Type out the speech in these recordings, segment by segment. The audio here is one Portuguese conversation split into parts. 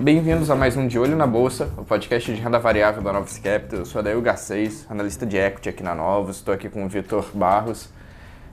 Bem-vindos a mais um De Olho na Bolsa, o podcast de renda variável da Novos Capital. Eu sou Adail Garcês, analista de equity aqui na Novos, estou aqui com o Vitor Barros.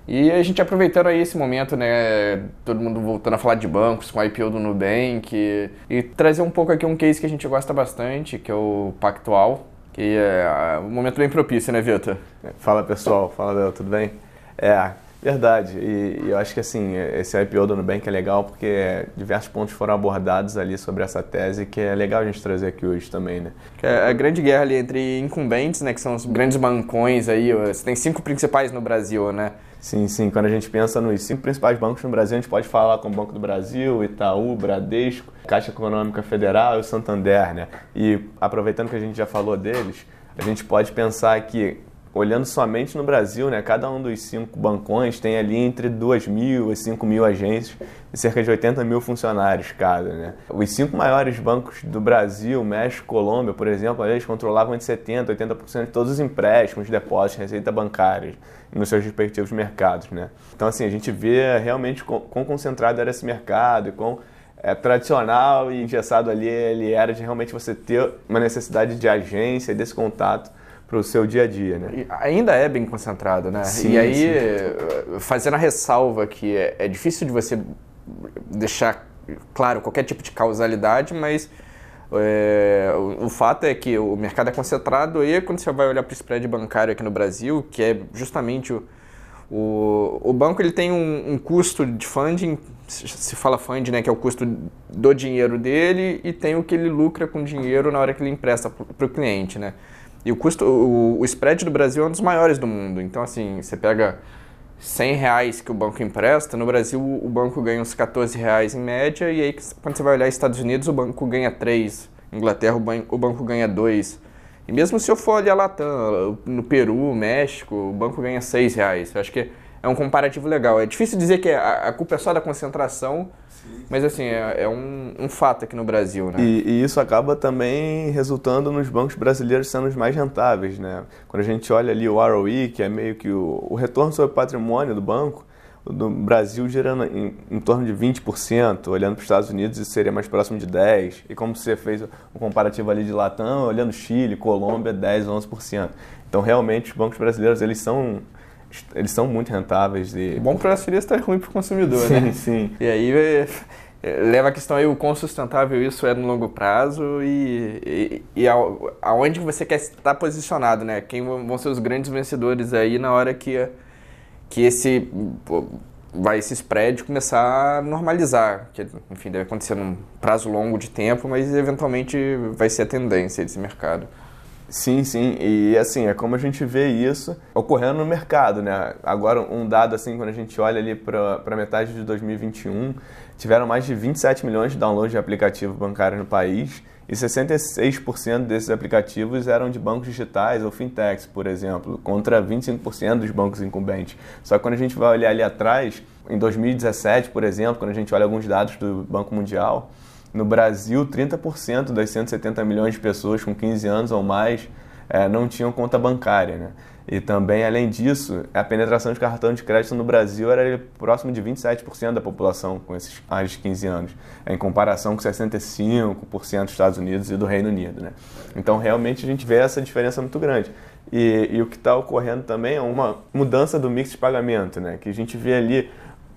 E a gente aproveitando aí esse momento, né, todo mundo voltando a falar de bancos, com a IPO do Nubank, e, e trazer um pouco aqui um case que a gente gosta bastante, que é o Pactual, que é um momento bem propício, né, Vitor? Fala pessoal, fala Adail, tudo bem? É, Verdade, e, e, eu acho que assim, esse IPO do Nubank é legal porque diversos pontos foram abordados ali sobre essa tese que é legal a gente trazer aqui hoje também, né? É a grande guerra ali entre incumbentes, né, que são os grandes bancões aí, você tem cinco principais no Brasil, né? Sim, sim, quando a gente pensa nos cinco principais bancos no Brasil, a gente pode falar como Banco do Brasil, Itaú, Bradesco, Caixa Econômica Federal e o Santander, né? E aproveitando que a gente já falou deles, a gente pode pensar que olhando somente no Brasil, né, cada um dos cinco bancões tem ali entre 2 mil e 5 mil agências e cerca de 80 mil funcionários cada. Né. Os cinco maiores bancos do Brasil, México, Colômbia, por exemplo, eles controlavam entre 70% e 80% de todos os empréstimos, depósitos, receita bancária nos seus respectivos mercados. Né. Então, assim, a gente vê realmente quão concentrado era esse mercado e quão é, tradicional e engessado ali ele era de realmente você ter uma necessidade de agência e desse contato para o seu dia a dia, né? Ainda é bem concentrado, né? Sim, e aí, sim. fazendo a ressalva que é, é, difícil de você deixar claro qualquer tipo de causalidade, mas é, o, o, fato é que o mercado é concentrado e quando você vai olhar para o spread bancário aqui no Brasil, que é justamente o, o, o banco ele tem um, um, custo de funding, se fala funding, né, que é o custo do dinheiro dele, e tem o que ele lucra com dinheiro na hora que ele empresta para o cliente, né? E o custo, o, o spread do Brasil é um dos maiores do mundo. Então, assim, você pega 100 reais que o banco empresta, no Brasil o banco ganha uns 14 reais em média, e aí quando você vai olhar Estados Unidos, o banco ganha 3, Inglaterra, o banco, o banco ganha 2. E mesmo se eu for olhar Latam, no Peru, México, o banco ganha 6 reais. Eu acho que é um comparativo legal. É difícil dizer que a, a culpa é só da concentração, mas assim, é, é um, um, fato aqui no Brasil, né? E, e, isso acaba também resultando nos bancos brasileiros sendo os mais rentáveis, né? Quando a gente olha ali o ROE, que é meio que o, o retorno sobre o patrimônio do banco, do Brasil gerando em, em torno de 20%, olhando para os Estados Unidos isso seria mais próximo de 10%. E como você fez um comparativo ali de Latam, olhando Chile, Colômbia, 10%, 11%. Então realmente os bancos brasileiros eles são eles são muito rentáveis. E... Bom para o acionista é ruim para o consumidor, sim, né? Sim, E aí é, é, leva a questão aí o quão sustentável isso é no longo prazo e, e, e aonde você quer estar posicionado, né? Quem vão ser os grandes vencedores aí na hora que, que esse vai esse spread começar a normalizar, que enfim deve acontecer num prazo longo de tempo, mas eventualmente vai ser a tendência desse mercado. Sim, sim. E assim, é como a gente vê isso ocorrendo no mercado, né? Agora, um dado assim, quando a gente olha ali para metade de 2021, tiveram mais de 27 milhões de downloads de aplicativo bancário no país e 66% desses aplicativos eram de bancos digitais ou fintechs, por exemplo, contra 25% dos bancos incumbentes. Só que quando a gente vai olhar ali atrás, em 2017, por exemplo, quando a gente olha alguns dados do Banco Mundial, no Brasil, 30% das 170 milhões de pessoas com 15 anos ou mais é, não tinham conta bancária. Né? E também, além disso, a penetração de cartão de crédito no Brasil era próximo de 27% da população com esses mais de 15 anos, em comparação com 65% dos Estados Unidos e do Reino Unido. Né? Então, realmente, a gente vê essa diferença muito grande. E, e o que está ocorrendo também é uma mudança do mix de pagamento, né? que a gente vê ali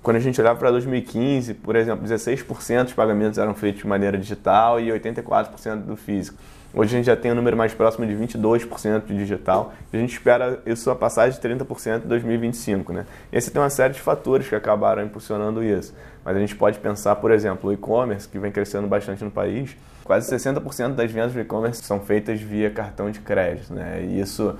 quando a gente olhava para 2015, por exemplo, 16% dos pagamentos eram feitos de maneira digital e 84% do físico. Hoje a gente já tem um número mais próximo de 22% de digital e a gente espera isso a passar de 30% em 2025. Né? E esse tem uma série de fatores que acabaram impulsionando isso. Mas a gente pode pensar, por exemplo, o e-commerce, que vem crescendo bastante no país, quase 60% das vendas do e-commerce são feitas via cartão de crédito. Né? E isso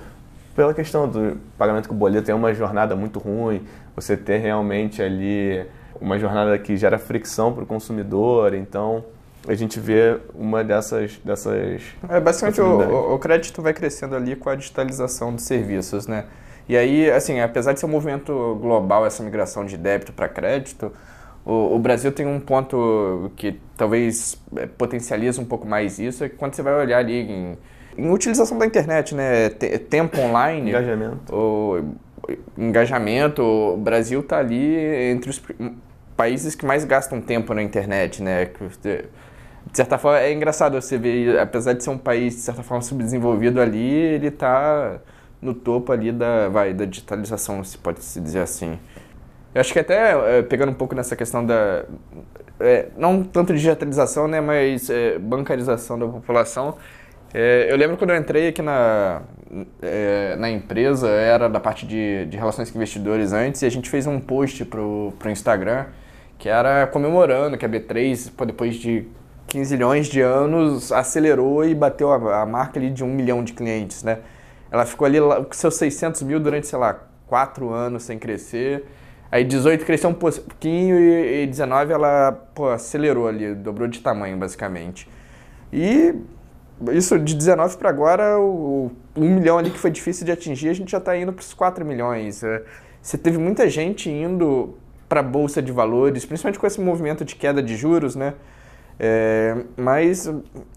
pela questão do pagamento com boleto é uma jornada muito ruim, você ter realmente ali uma jornada que gera fricção para o consumidor, então a gente vê uma dessas dessas é, basicamente o, o, crédito vai crescendo ali com a digitalização dos serviços, né? E aí, assim, apesar de ser um movimento global essa migração de débito para crédito, o, o, Brasil tem um ponto que talvez é, potencializa um pouco mais isso, é que quando você vai olhar ali em em utilização da internet, né? Tempo online. Engajamento. O, engajamento. O Brasil está ali entre os países que mais gastam tempo na internet, né? De certa forma, é engraçado você ver, apesar de ser um país, de certa forma, subdesenvolvido ali, ele está no topo ali da, vai, da digitalização, se pode se dizer assim. Eu acho que até, é, pegando um pouco nessa questão da... É, não tanto digitalização, né, mas é, bancarização da população, é, eu lembro quando eu entrei aqui na, é, na empresa, era da parte de, de relações com investidores antes, e a gente fez um post pro, pro Instagram, que era comemorando que a B3, pô, depois de 15 milhões de anos, acelerou e bateu a, a marca ali de um milhão de clientes, né? Ela ficou ali com seus 600 mil durante, sei lá, quatro anos sem crescer. Aí 18 cresceu um pouquinho e 19 ela pô, acelerou ali, dobrou de tamanho basicamente. E isso de 19 para agora, o, o 1 milhão ali que foi difícil de atingir, a gente já está indo para os 4 milhões. É, você teve muita gente indo para a bolsa de valores, principalmente com esse movimento de queda de juros, né? É, mas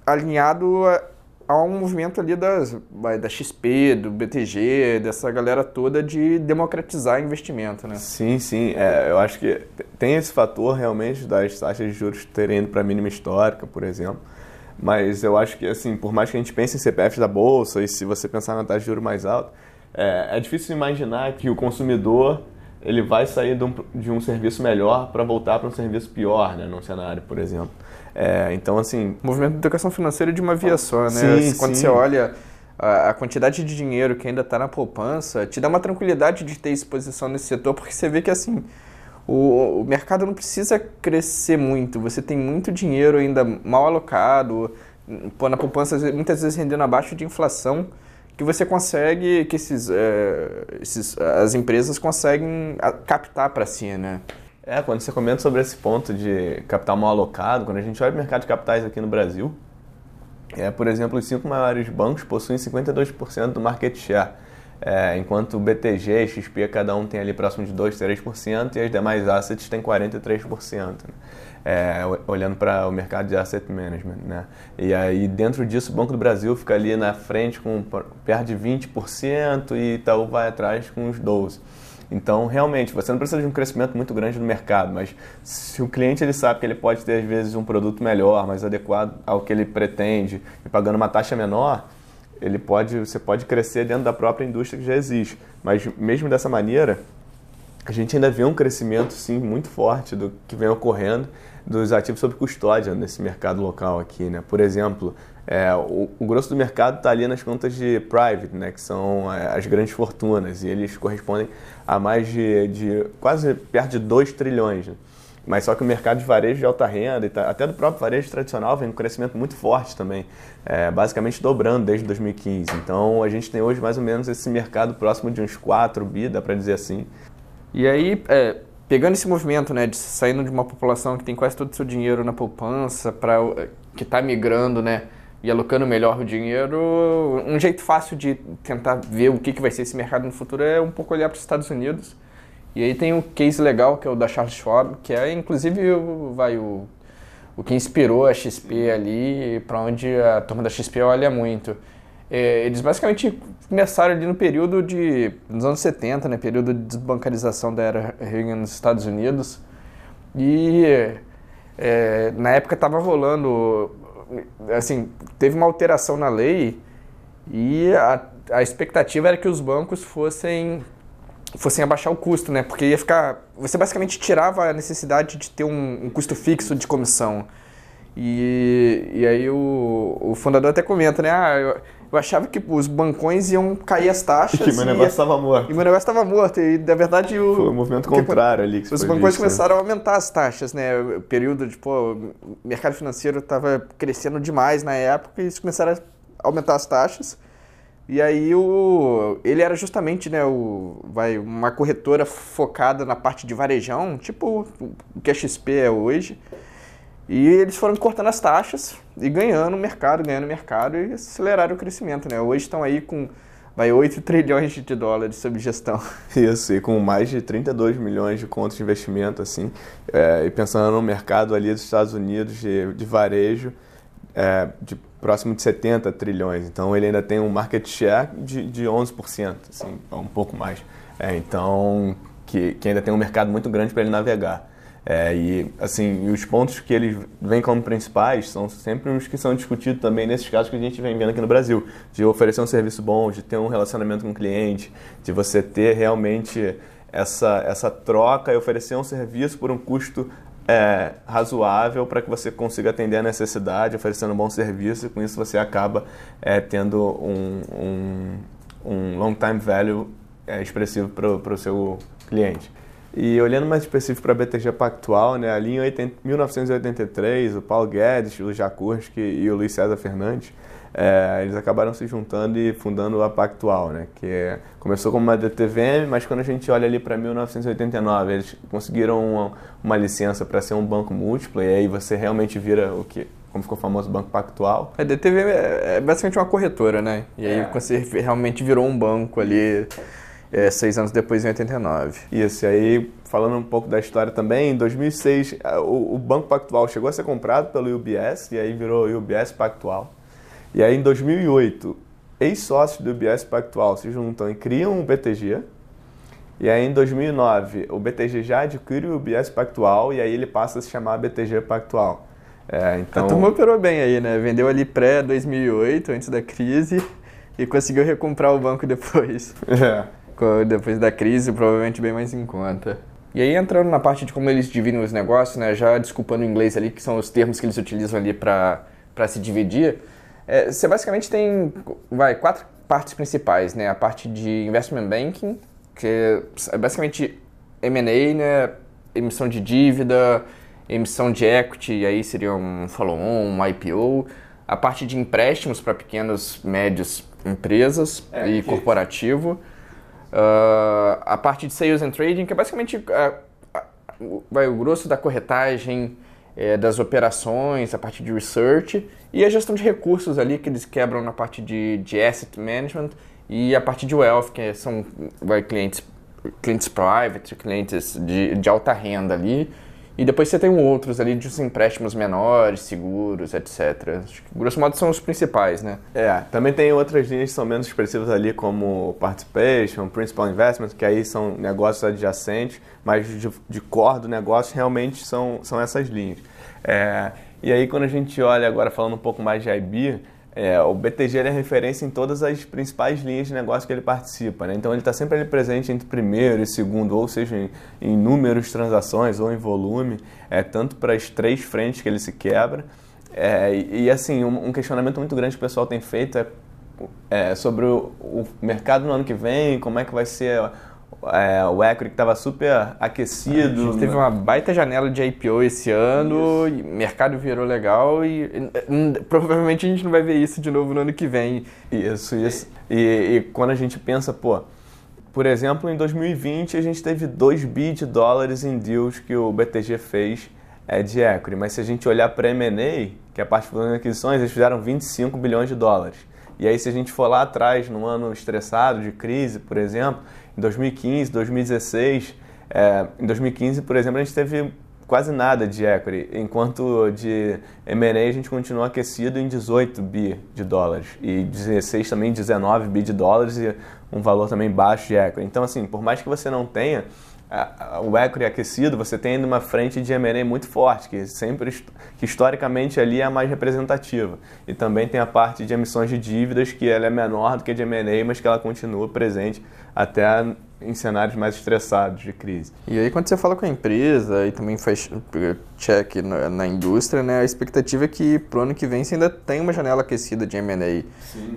alinhado a, a, um movimento ali das, da XP, do BTG, dessa galera toda de democratizar investimento, né? Sim, sim. É, eu acho que tem esse fator realmente das taxas de juros terem ido para a mínima histórica, por exemplo. Mas eu acho que, assim, por mais que a gente pense em CPFs da Bolsa e se você pensar na taxa de juros mais alta, é, é difícil imaginar que o consumidor ele vai sair de um, de um serviço melhor para voltar para um serviço pior, né, num cenário, por exemplo. É, então, assim... O movimento de educação financeira é de uma via só, né? Sim, Quando sim. você olha a, a, quantidade de dinheiro que ainda está na poupança, te dá uma tranquilidade de ter exposição nesse setor, porque você vê que, assim, o, o mercado não precisa crescer muito, você tem muito dinheiro ainda mal alocado, pô, na poupança muitas vezes rendendo abaixo de inflação, que você consegue, que esses, é, esses as empresas conseguem captar para si, né? É, quando você comenta sobre esse ponto de capital mal alocado, quando a gente olha o mercado de capitais aqui no Brasil, é, por exemplo, os cinco maiores bancos possuem 52% do market share, é, enquanto o BTG e XP cada um tem ali próximo de 2, 3% e as demais assets têm 43%. Né? É, olhando para o mercado de asset management. Né? E aí, dentro disso, o Banco do Brasil fica ali na frente com perto de 20% e Itaú vai atrás com uns 12%. Então, realmente, você não precisa de um crescimento muito grande no mercado, mas se o cliente ele sabe que ele pode ter, às vezes, um produto melhor, mais adequado ao que ele pretende, e pagando uma taxa menor, ele pode, você pode crescer dentro da própria indústria que já existe. Mas, mesmo dessa maneira, a gente ainda vê um crescimento, sim, muito forte do que vem ocorrendo dos ativos sob custódia nesse mercado local aqui, né? Por exemplo, é, o, o, grosso do mercado está ali nas contas de private, né, que são é, as grandes fortunas, e eles correspondem a mais de, de quase perto de 2 trilhões. Né? Mas só que o mercado de varejo de alta renda, até do próprio varejo tradicional, vem um crescimento muito forte também, é, basicamente dobrando desde 2015. Então a gente tem hoje mais ou menos esse mercado próximo de uns 4 bi, dá para dizer assim. E aí, é, pegando esse movimento, né, de saindo de uma população que tem quase todo o seu dinheiro na poupança, para que está migrando, né, e alocando melhor o dinheiro, um jeito fácil de tentar ver o que, que vai ser esse mercado no futuro é um pouco olhar para os Estados Unidos. E aí tem um case legal que é o da Charles Schwab, que é inclusive o, vai, o, o que inspirou a XP ali, para onde a turma da XP olha muito. É, eles basicamente começaram ali no período de nos anos 70, né, período de desbancarização da era Reagan nos Estados Unidos. E é, na época estava rolando assim, teve uma alteração na lei e a, a expectativa era que os bancos fossem fossem abaixar o custo, né? Porque ia ficar. Você basicamente tirava a necessidade de ter um, um custo fixo de comissão. E, e aí o, o fundador até comenta, né? Ah, eu, eu achava que os bancões iam cair as taxas. E meu negócio estava morto. E meu negócio estava morto. E na verdade o. Foi o movimento contrário ali. Que os bancões visto, né? começaram né? a aumentar as taxas, né? O período de, pô, o mercado financeiro estava crescendo demais na época e eles começaram a aumentar as taxas. E aí o, ele era justamente né, o, vai, uma corretora focada na parte de varejão, tipo o que a XP é hoje. E eles foram cortando as taxas e ganhando mercado, ganhando mercado e aceleraram o crescimento, né? Hoje estão aí com vai 8 trilhões de dólares sob gestão. Isso, e com mais de 32 milhões de contas de investimento, assim, é, e pensando no mercado ali dos Estados Unidos de, de varejo, é, de próximo de 70 trilhões. Então ele ainda tem um market share de, de 11%, assim, um pouco mais. É, então, que, que ainda tem um mercado muito grande para ele navegar. É, e assim, os pontos que eles vêm como principais são sempre os que são discutidos também nesses casos que a gente vem vendo aqui no Brasil, de oferecer um serviço bom, de ter um relacionamento com o cliente, de você ter realmente essa, essa troca e oferecer um serviço por um custo é, razoável para que você consiga atender a necessidade, oferecendo um bom serviço, e com isso você acaba é, tendo um, um, um long time value é, expressivo para o seu cliente. E olhando mais específico para a BTG Pactual, né, ali em 80, 1983, o Paulo Guedes, o Jakurski e o Luiz César Fernandes, é, eles acabaram se juntando e fundando a Pactual, né, que é, começou como uma DTVM, mas quando a gente olha ali para 1989, eles conseguiram uma, uma licença para ser um banco múltiplo, e aí você realmente vira o que como ficou famoso o Banco Pactual. A DTV é, é basicamente uma corretora, né? E aí é. você realmente virou um banco ali é, seis anos depois, em 89. Isso, e aí, falando um pouco da história também, em 2006, o, o Banco Pactual chegou a ser comprado pelo UBS, e aí virou UBS Pactual. E aí, em 2008, ex-sócios do UBS Pactual se juntam e criam um BTG. E aí, em 2009, o BTG já adquire o UBS Pactual, e aí ele passa a se chamar BTG Pactual. É, então... A turma operou bem aí, né? Vendeu ali pré-2008, antes da crise, e conseguiu recomprar o banco depois. É depois da crise, provavelmente bem mais em conta. E aí entrando na parte de como eles dividem os negócios, né, já desculpando o inglês ali, que são os termos que eles utilizam ali para se dividir, é, você basicamente tem vai, quatro partes principais, né? A parte de investment banking, que é basicamente M&A, né? emissão de dívida, emissão de equity, e aí seria um follow-on, um IPO. A parte de empréstimos para pequenos, médios empresas é, e que... corporativo. Uh, a parte de Sales and Trading, que é basicamente uh, vai, o grosso da corretagem, é, das operações, a parte de research e a gestão de recursos ali, que eles quebram na parte de, de asset management e a parte de wealth, que são vai, clientes, clientes private, clientes de, de alta renda ali. E depois você tem outros ali de empréstimos menores, seguros, etc. Acho que, grosso modo são os principais, né? É, também tem outras linhas que são menos expressivas ali, como Participation, Principal Investment, que aí são negócios adjacentes, mas de, de core do negócio realmente são, são essas linhas. É, e aí quando a gente olha agora falando um pouco mais de IB, é, o BTG é referência em todas as principais linhas de negócio que ele participa. Né? Então ele está sempre ali presente entre primeiro e segundo, ou seja, em, em números transações ou em volume, é, tanto para as três frentes que ele se quebra. É, e, e, assim, um, um, questionamento muito grande que o pessoal tem feito é, é sobre o, o mercado no ano que vem, como é que vai ser é, o equity que estava super aquecido. A gente teve uma baita janela de IPO esse ano, e o mercado virou legal e, e, provavelmente a gente não vai ver isso de novo no ano que vem. Isso, isso. E, e quando a gente pensa, pô, por exemplo, em 2020 a gente teve 2 bi de dólares em deals que o BTG fez é, de equity, mas se a gente olhar para M&A, que é a parte de aquisições, eles fizeram 25 bilhões de dólares. E aí se a gente for lá atrás, num ano estressado de crise, por exemplo, em 2015, 2016, é, em 2015, por exemplo, a gente teve quase nada de equity, enquanto de M&A a gente continuou aquecido em 18 bi de dólares e 16 também 19 bi de dólares e um valor também baixo de equity. Então assim, por mais que você não tenha o equity aquecido, você tem ainda uma frente de M&A muito forte, que sempre que historicamente ali é a mais representativa. E também tem a parte de emissões de dívidas, que ela é menor do que a de M&A, mas que ela continua presente até em cenários mais estressados de crise. E aí quando você fala com a empresa e também faz check na, na indústria, né, a expectativa é que pro ano que vem você ainda tem uma janela aquecida de M&A.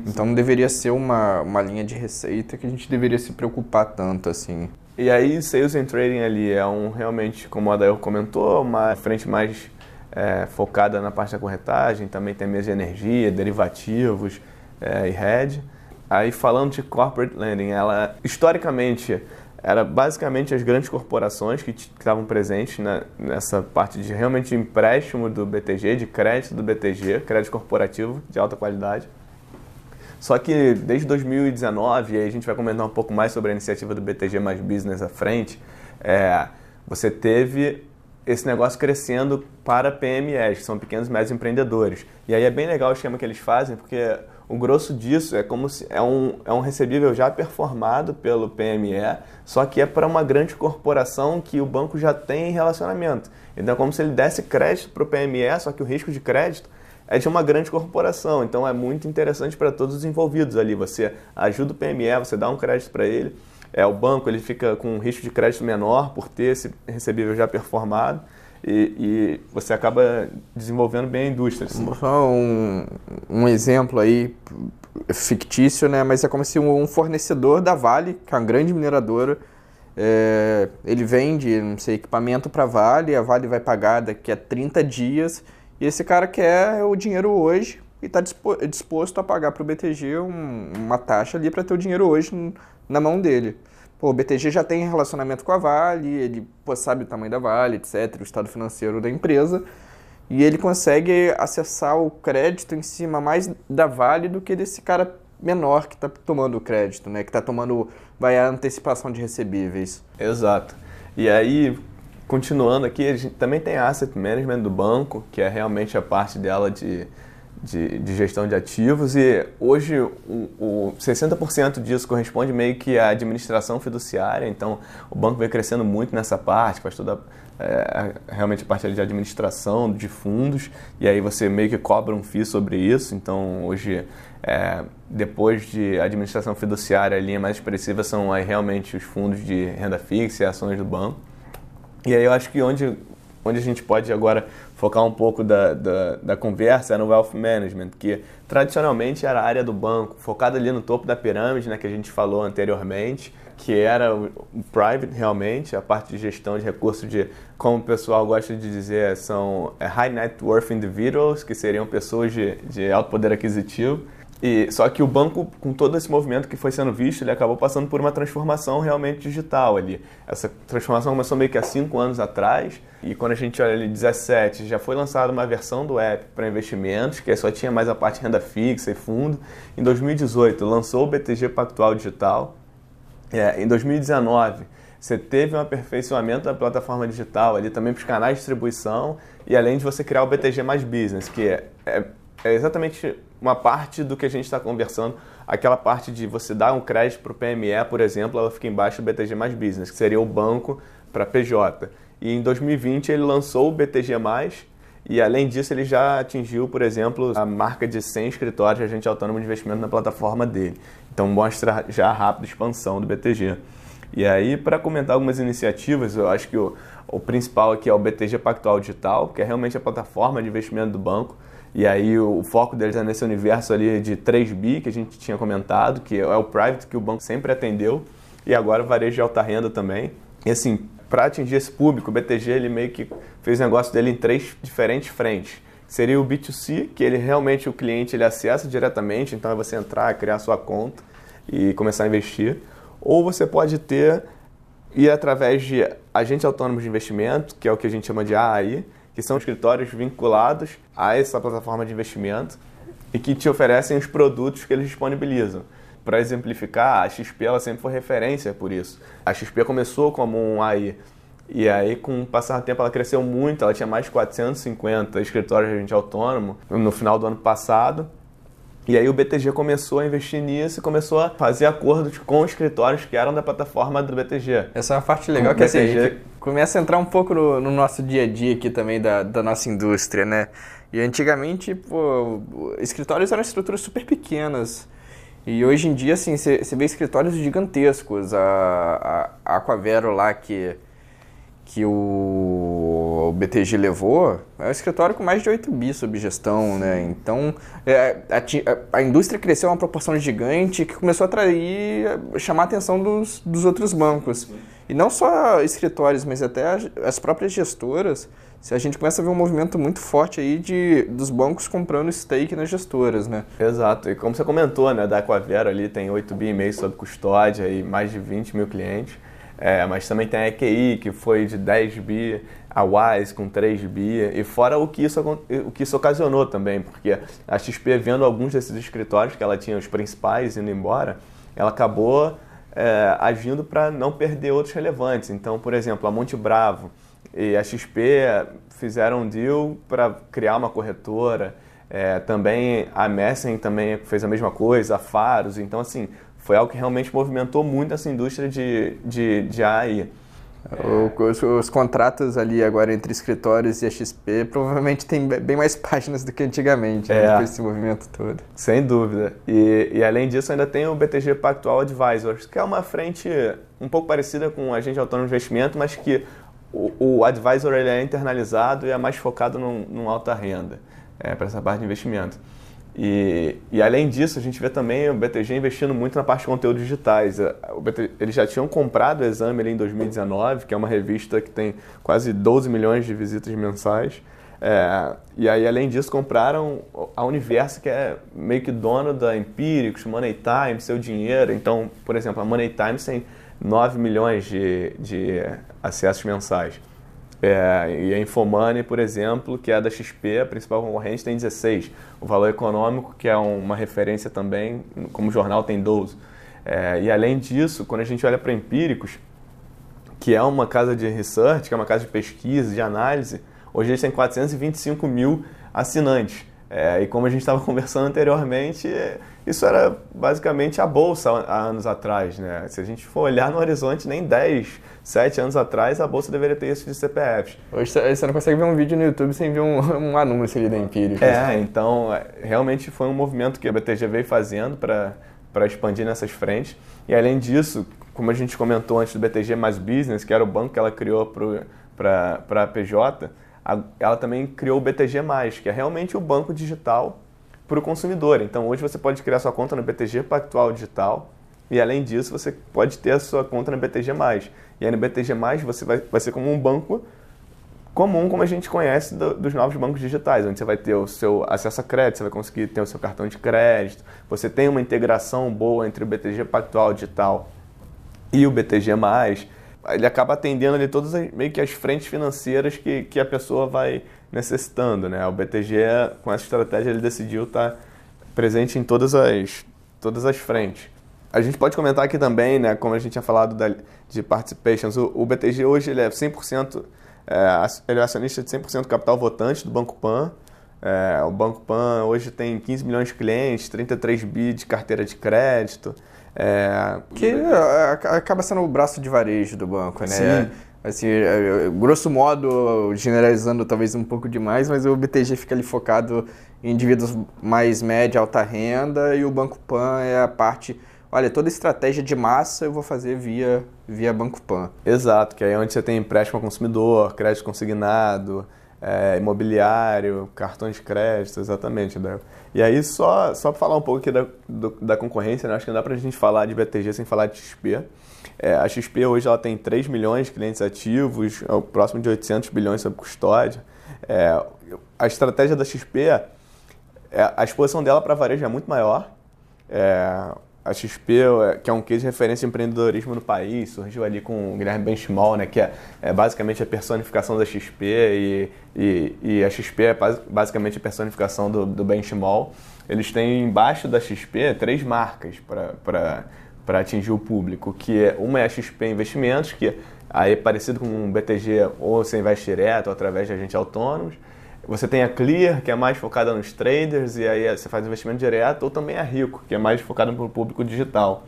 Então não deveria ser uma, uma linha de receita que a gente deveria se preocupar tanto assim. E aí, Sales and Trading ali é um realmente, como o Adair comentou, uma frente mais é, focada na parte da corretagem, também tem mesa de energia, derivativos é, e hedge. Aí falando de corporate lending, ela historicamente era basicamente as grandes corporações que estavam presentes na, nessa parte de realmente empréstimo do BTG, de crédito do BTG, crédito corporativo de alta qualidade. Só que desde 2019, e aí a gente vai comentar um pouco mais sobre a iniciativa do BTG mais Business à frente, é, você teve esse negócio crescendo para PMEs, que são pequenos e médios empreendedores. E aí é bem legal o esquema que eles fazem, porque o grosso disso é como se é um, é um recebível já performado pelo PME, só que é para uma grande corporação que o banco já tem relacionamento. Então é como se ele desse crédito para o PME, só que o risco de crédito é de uma grande corporação. Então é muito interessante para todos os envolvidos ali. Você ajuda o PME, você dá um crédito para ele. É, o banco ele fica com um risco de crédito menor por ter esse recebível já performado. E, e, você acaba desenvolvendo bem a indústria. Assim. Só um, um, exemplo aí fictício, né? Mas é como se um fornecedor da Vale, que é uma grande mineradora, é, ele vende, não sei, equipamento para a Vale, a Vale vai pagar daqui a 30 dias, e esse cara quer o dinheiro hoje e está disposto a pagar para o BTG um, uma taxa ali para ter o dinheiro hoje na mão dele. Pô, o BTG já tem relacionamento com a Vale, ele pô, sabe o tamanho da Vale, etc., o estado financeiro da empresa, e ele consegue acessar o crédito em cima mais da Vale do que desse cara menor que está tomando o crédito, né? Que está tomando vai a antecipação de recebíveis. Exato. E aí, continuando aqui, a gente também tem asset management do banco, que é realmente a parte dela de de, de, gestão de ativos. E hoje o, o 60% disso corresponde meio que à administração fiduciária, então o banco vem crescendo muito nessa parte, faz toda é, realmente a parte de administração de fundos. E aí você meio que cobra um FII sobre isso, então hoje é, depois de administração fiduciária a linha mais expressiva são aí realmente os fundos de renda fixa e ações do banco. E aí eu acho que onde onde a gente pode agora focar um pouco da, da, da, conversa é no Wealth Management, que tradicionalmente era a área do banco, focada ali no topo da pirâmide, né, que a gente falou anteriormente, que era o, private realmente, a parte de gestão de recursos de, como o pessoal gosta de dizer, são é, high net worth individuals, que seriam pessoas de, de alto poder aquisitivo, e, só que o banco, com todo esse movimento que foi sendo visto, ele acabou passando por uma transformação realmente digital ali. Essa transformação começou meio que há cinco anos atrás, e quando a gente olha ali 17, já foi lançada uma versão do app para investimentos, que só tinha mais a parte renda fixa e fundo. Em 2018, lançou o BTG Pactual Digital. É, em 2019, você teve um aperfeiçoamento da plataforma digital ali também para os canais de distribuição e além de você criar o BTG Mais Business, que é, é, é exatamente uma parte do que a gente está conversando, aquela parte de você dar um crédito para o PME, por exemplo, ela fica embaixo do BTG Mais Business, que seria o banco para PJ. E em 2020 ele lançou o BTG+, e além disso ele já atingiu, por exemplo, a marca de 100 escritórios de agente autônomo de investimento na plataforma dele. Então mostra já a rápida expansão do BTG. E aí, para comentar algumas iniciativas, eu acho que o, o principal aqui é o BTG Pactual Digital, que é realmente a plataforma de investimento do banco, e aí o foco deles é nesse universo ali de 3B que a gente tinha comentado, que é o private que o banco sempre atendeu, e agora o varejo de alta renda também. E assim, para atingir esse público, o BTG ele meio que fez o negócio dele em três diferentes frentes. Seria o B2C, que ele realmente o cliente ele acessa diretamente, então é você entrar, criar sua conta e começar a investir. Ou você pode ter ir através de agente autônomo de investimento, que é o que a gente chama de AI, que são escritórios vinculados a essa plataforma de investimento e que te oferecem os produtos que eles disponibilizam. Para exemplificar, a XP ela sempre foi referência por isso. A XP começou como um AI e aí, com o passar do tempo, ela cresceu muito. Ela tinha mais de 450 escritórios de agente autônomo no final do ano passado. E aí o BTG começou a investir nisso e começou a fazer acordos com escritórios que eram da plataforma do BTG. Essa é uma parte legal que BTG... assim, começa a entrar um pouco no, no, nosso dia a dia aqui também da, da nossa indústria, né? E antigamente, pô, escritórios eram estruturas super pequenas. E hoje em dia, assim, você vê escritórios gigantescos. A, a, a Aquavero lá que que o BTG levou é um escritório com mais de 8 bi sob gestão, né? Então, é, a, a, indústria cresceu uma proporção gigante que começou a atrair, chamar a atenção dos, dos outros bancos. E não só escritórios, mas até as, as próprias gestoras. Se a gente começa a ver um movimento muito forte aí de, dos bancos comprando stake nas gestoras, né? Exato. E como você comentou, né, da Aquavero ali tem 8 bi e meio sob custódia e mais de 20 mil clientes. É, mas também tem a EQI, que foi de 10 bi, a Wise com 3 bi, e fora o que, isso, o que isso ocasionou também, porque a XP, vendo alguns desses escritórios que ela tinha, os principais, indo embora, ela acabou é, agindo para não perder outros relevantes. Então, por exemplo, a Monte Bravo, e a XP fizeram um deal para criar uma corretora. É, também a Messen também fez a mesma coisa, a Faros. Então, assim, foi algo que realmente movimentou muito essa indústria de, de, de AI. Os, os, contratos ali agora entre escritórios e a XP provavelmente tem bem mais páginas do que antigamente, né, é. depois desse movimento todo. Sem dúvida. E, e, além disso, ainda tem o BTG Pactual Advisors, que é uma frente um pouco parecida com o agente autônomo de investimento, mas que o, o advisor ele é internalizado e é mais focado num, num alta renda, é, para essa parte de investimento. E, e, além disso, a gente vê também o BTG investindo muito na parte de conteúdos digitais. BTG, eles já tinham comprado o Exame ali em 2019, que é uma revista que tem quase 12 milhões de visitas mensais. É, e aí, além disso, compraram a Universo, que é meio que dono da Empíricos, Money Time, Seu Dinheiro. Então, por exemplo, a Money Times tem 9 milhões de, de acessos mensais. É, e a Infomoney, por exemplo, que é da XP, a principal concorrente, tem 16. O Valor Econômico, que é uma referência também, como jornal, tem 12. É, e além disso, quando a gente olha para Empíricos, que é uma casa de research, que é uma casa de pesquisa, de análise, hoje eles têm 425 mil assinantes. É, e como a gente estava conversando anteriormente, isso era basicamente a bolsa há anos atrás. Né? Se a gente for olhar no horizonte, nem 10, 7 anos atrás, a bolsa deveria ter isso de CPFs. Hoje você não consegue ver um vídeo no YouTube sem ver um, um anúncio ali da Empírica. É, então é, realmente foi um movimento que a BTG veio fazendo para expandir nessas frentes. E além disso, como a gente comentou antes do BTG mais Business, que era o banco que ela criou para a PJ, ela também criou o BTG, que é realmente o banco digital para o consumidor. Então hoje você pode criar sua conta no BTG Pactual Digital e além disso você pode ter a sua conta no BTG. E aí no BTG você vai, vai ser como um banco comum como a gente conhece do, dos novos bancos digitais, onde você vai ter o seu acesso a crédito, você vai conseguir ter o seu cartão de crédito, você tem uma integração boa entre o BTG Pactual Digital e o BTG+, ele acaba atendendo ali todas as, meio que as frentes financeiras que, que a pessoa vai necessitando, né? O BTG, com essa estratégia, ele decidiu estar presente em todas as, todas as frentes. A gente pode comentar aqui também, né, como a gente tinha falado da, de participations, o, o, BTG hoje ele é 100%, é, ele é acionista de 100% capital votante do Banco Pan. É, o Banco Pan hoje tem 15 milhões de clientes, 33 bi de carteira de crédito. É, que é, acaba sendo o braço de varejo do banco, né? Sim. Assim, é, grosso modo, generalizando talvez um pouco demais, mas o BTG fica ali focado em indivíduos mais média, alta renda, e o Banco Pan é a parte olha, toda estratégia de massa eu vou fazer via, via Banco Pan. Exato, que aí é onde você tem empréstimo ao consumidor, crédito consignado, é, imobiliário, cartões de crédito, exatamente, Del. E aí, só, só para falar um pouco aqui da, do, da concorrência, né? acho que não dá para a gente falar de BTG sem falar de XP. É, a XP hoje ela tem 3 milhões de clientes ativos, é próximo de 800 bilhões sob custódia. É, a estratégia da XP, é, a exposição dela para varejo é muito maior. É, a XP, é, que é um case de referência de empreendedorismo no país, surgiu ali com o Guilherme Benchimol, né, que é, é, basicamente a personificação da XP e, e, e, a XP é basicamente a personificação do, do Benchimol. Eles têm embaixo da XP três marcas para atingir o público, que é, uma é a XP Investimentos, que aí é parecido com um BTG ou você investe direto ou através de agentes autônomos. Você tem a Clear, que é mais focada nos traders, e aí você faz investimento direto, ou também a Rico, que é mais focada no público digital.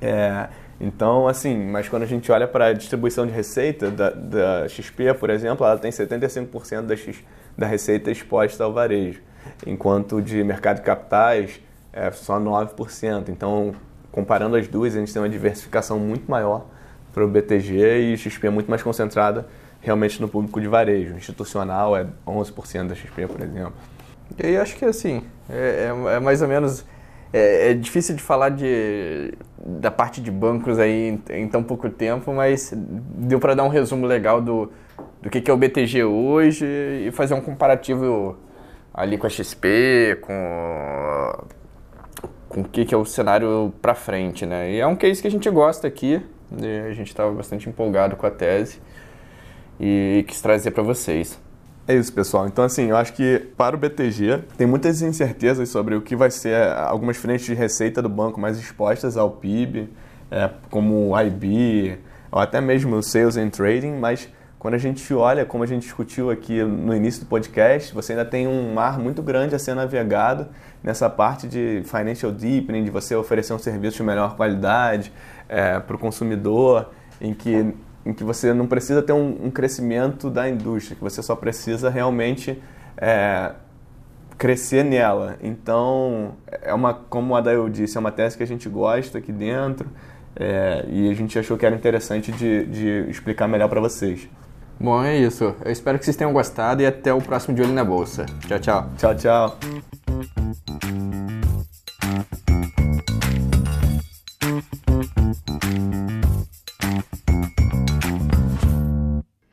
É, então, assim, mas quando a gente olha para a distribuição de receita da, da, XP, por exemplo, ela tem 75% da, X, da receita exposta ao varejo, enquanto de mercado de capitais é só 9%. Então, comparando as duas, a gente tem uma diversificação muito maior para o BTG e XP é muito mais concentrada realmente no público de varejo. Institucional é 11% da XP, por exemplo. E aí acho que assim, é, é, é mais ou menos. É, é, difícil de falar de, da parte de bancos aí em, em tão pouco tempo, mas deu para dar um resumo legal do, do que, que é o BTG hoje e fazer um comparativo ali com a XP, com, com o que, que é o cenário para frente, né? E é um case que a gente gosta aqui, a gente estava bastante empolgado com a tese e quis trazer para vocês. É isso, pessoal. Então, assim, eu acho que para o BTG tem muitas incertezas sobre o que vai ser algumas frentes de receita do banco mais expostas ao PIB, é, como o IB, ou até mesmo o Sales and Trading, mas quando a gente olha, como a gente discutiu aqui no início do podcast, você ainda tem um mar muito grande a ser navegado nessa parte de financial deepening, de você oferecer um serviço de melhor qualidade é, para o consumidor, em que, em que você não precisa ter um, um, crescimento da indústria, que você só precisa realmente é, crescer nela. Então, é uma, como a Dael disse, é uma tese que a gente gosta aqui dentro é, e a gente achou que era interessante de, de explicar melhor para vocês. Bom, é isso. Eu espero que vocês tenham gostado e até o próximo De Olho na Bolsa. Tchau, tchau. Tchau, tchau.